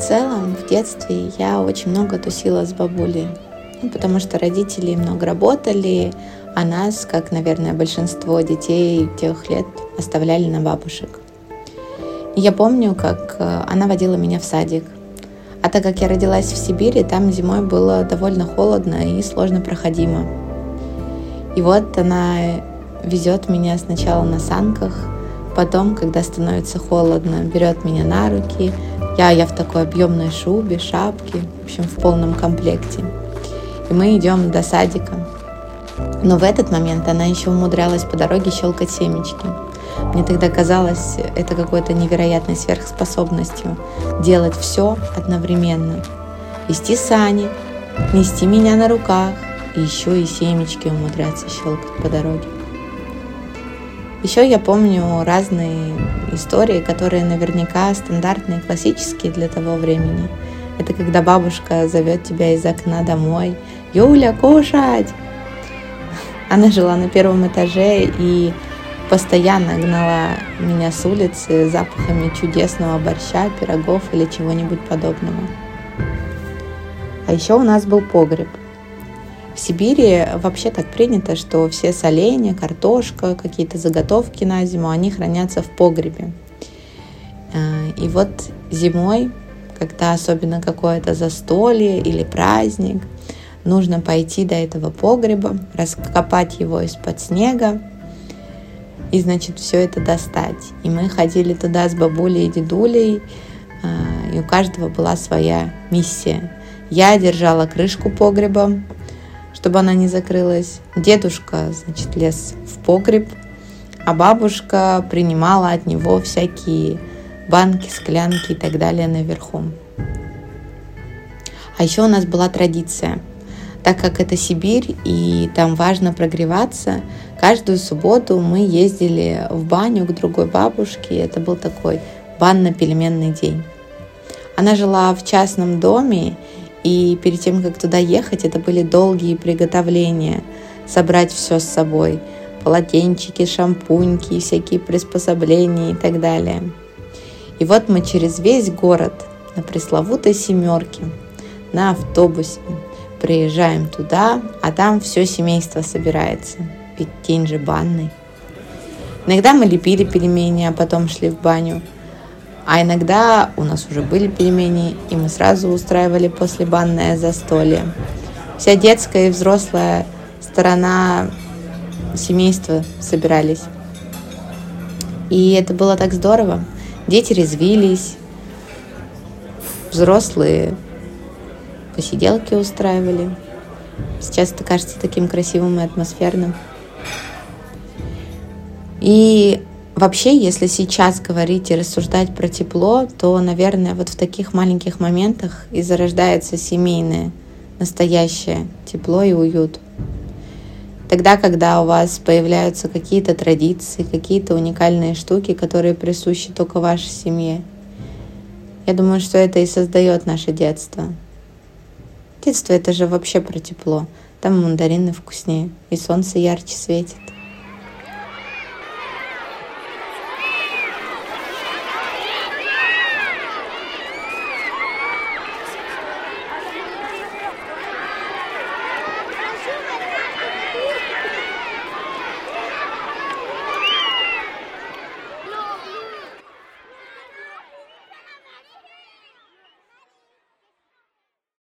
В целом, в детстве я очень много тусила с бабулей, ну, потому что родители много работали, а нас, как, наверное, большинство детей тех лет, оставляли на бабушек. Я помню, как э, она водила меня в садик. А так как я родилась в Сибири, там зимой было довольно холодно и сложно проходимо. И вот она везет меня сначала на санках, потом, когда становится холодно, берет меня на руки. Я, я в такой объемной шубе, шапке, в общем, в полном комплекте. И мы идем до садика. Но в этот момент она еще умудрялась по дороге щелкать семечки. Мне тогда казалось это какой-то невероятной сверхспособностью делать все одновременно. Вести сани, нести меня на руках, и еще и семечки умудряться щелкать по дороге. Еще я помню разные истории, которые наверняка стандартные, классические для того времени. Это когда бабушка зовет тебя из окна домой. «Юля, кушать!» Она жила на первом этаже и постоянно гнала меня с улицы запахами чудесного борща, пирогов или чего-нибудь подобного. А еще у нас был погреб. В Сибири вообще так принято, что все соленья, картошка, какие-то заготовки на зиму, они хранятся в погребе. Э, и вот зимой, когда особенно какое-то застолье или праздник, нужно пойти до этого погреба, раскопать его из-под снега и, значит, все это достать. И мы ходили туда с бабулей и дедулей, э, и у каждого была своя миссия. Я держала крышку погреба, чтобы она не закрылась. Дедушка, значит, лез в погреб, а бабушка принимала от него всякие банки, склянки и так далее наверху. А еще у нас была традиция. Так как это Сибирь и там важно прогреваться, каждую субботу мы ездили в баню к другой бабушке. Это был такой банно-пельменный день. Она жила в частном доме, и перед тем, как туда ехать, это были долгие приготовления, собрать все с собой. Полотенчики, шампуньки, всякие приспособления и так далее. И вот мы через весь город на пресловутой семерке, на автобусе, приезжаем туда, а там все семейство собирается. Ведь день же банный. Иногда мы лепили пельмени, а потом шли в баню – а иногда у нас уже были пельмени, и мы сразу устраивали после банное застолье. Вся детская и взрослая сторона семейства собирались. И это было так здорово. Дети резвились, взрослые посиделки устраивали. Сейчас это кажется таким красивым и атмосферным. И Вообще, если сейчас говорить и рассуждать про тепло, то, наверное, вот в таких маленьких моментах и зарождается семейное, настоящее тепло и уют. Тогда, когда у вас появляются какие-то традиции, какие-то уникальные штуки, которые присущи только вашей семье. Я думаю, что это и создает наше детство. Детство это же вообще про тепло. Там мандарины вкуснее, и солнце ярче светит.